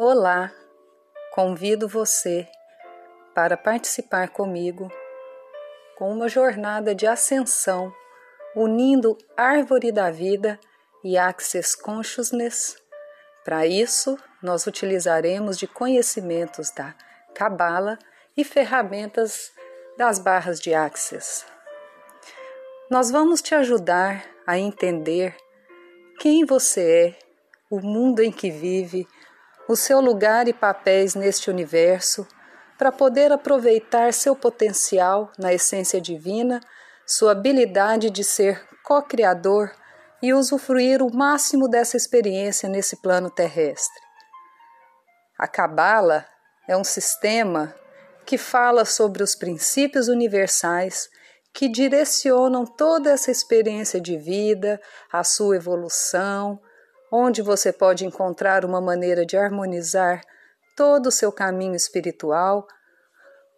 Olá, convido você para participar comigo com uma jornada de ascensão unindo Árvore da Vida e Access Consciousness. Para isso, nós utilizaremos de conhecimentos da Cabala e ferramentas das barras de Access. Nós vamos te ajudar a entender quem você é, o mundo em que vive, o seu lugar e papéis neste universo, para poder aproveitar seu potencial na essência divina, sua habilidade de ser co-criador e usufruir o máximo dessa experiência nesse plano terrestre. A Cabala é um sistema que fala sobre os princípios universais que direcionam toda essa experiência de vida, a sua evolução, onde você pode encontrar uma maneira de harmonizar todo o seu caminho espiritual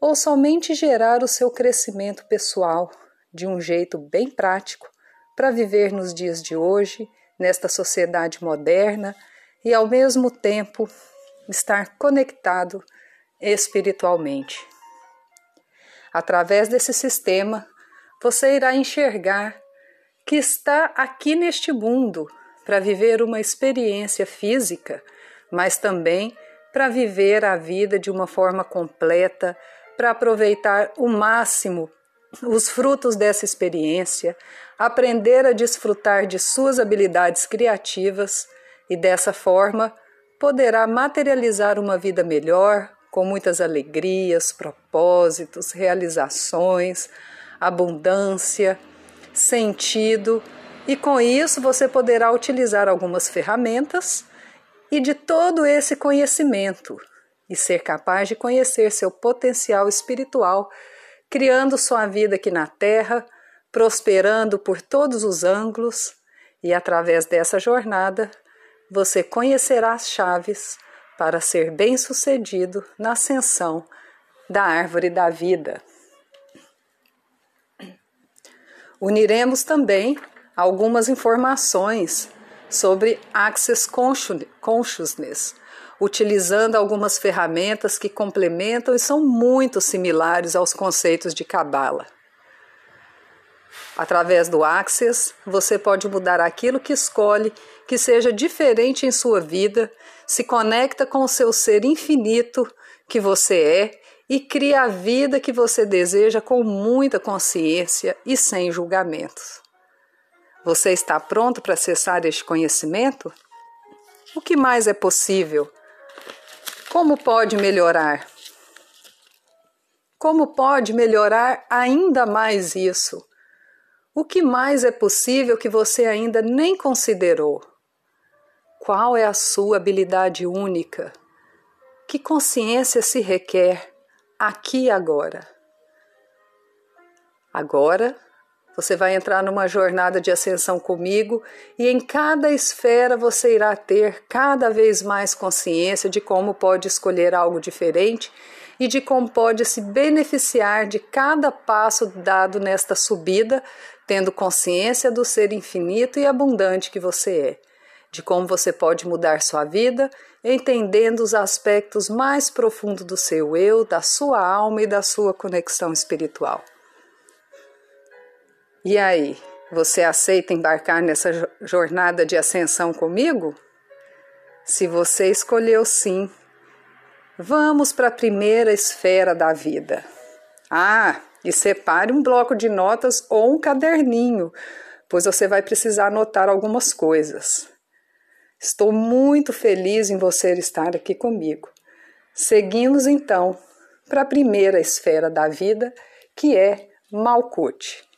ou somente gerar o seu crescimento pessoal de um jeito bem prático para viver nos dias de hoje, nesta sociedade moderna e ao mesmo tempo estar conectado espiritualmente. Através desse sistema, você irá enxergar que está aqui neste mundo para viver uma experiência física, mas também para viver a vida de uma forma completa, para aproveitar o máximo os frutos dessa experiência, aprender a desfrutar de suas habilidades criativas e dessa forma poderá materializar uma vida melhor, com muitas alegrias, propósitos, realizações, abundância, sentido e com isso você poderá utilizar algumas ferramentas e de todo esse conhecimento e ser capaz de conhecer seu potencial espiritual, criando sua vida aqui na Terra, prosperando por todos os ângulos e através dessa jornada você conhecerá as chaves para ser bem-sucedido na ascensão da árvore da vida. Uniremos também algumas informações sobre Access Consciousness, utilizando algumas ferramentas que complementam e são muito similares aos conceitos de Kabbalah. Através do Access, você pode mudar aquilo que escolhe que seja diferente em sua vida, se conecta com o seu ser infinito que você é e cria a vida que você deseja com muita consciência e sem julgamentos. Você está pronto para acessar este conhecimento? O que mais é possível? Como pode melhorar? Como pode melhorar ainda mais isso? O que mais é possível que você ainda nem considerou? Qual é a sua habilidade única? Que consciência se requer aqui e agora? Agora você vai entrar numa jornada de ascensão comigo e em cada esfera você irá ter cada vez mais consciência de como pode escolher algo diferente e de como pode se beneficiar de cada passo dado nesta subida, tendo consciência do ser infinito e abundante que você é, de como você pode mudar sua vida, entendendo os aspectos mais profundos do seu eu, da sua alma e da sua conexão espiritual. E aí, você aceita embarcar nessa jornada de ascensão comigo? Se você escolheu sim, vamos para a primeira esfera da vida. Ah, e separe um bloco de notas ou um caderninho, pois você vai precisar anotar algumas coisas. Estou muito feliz em você estar aqui comigo. Seguimos então para a primeira esfera da vida, que é Malkuth.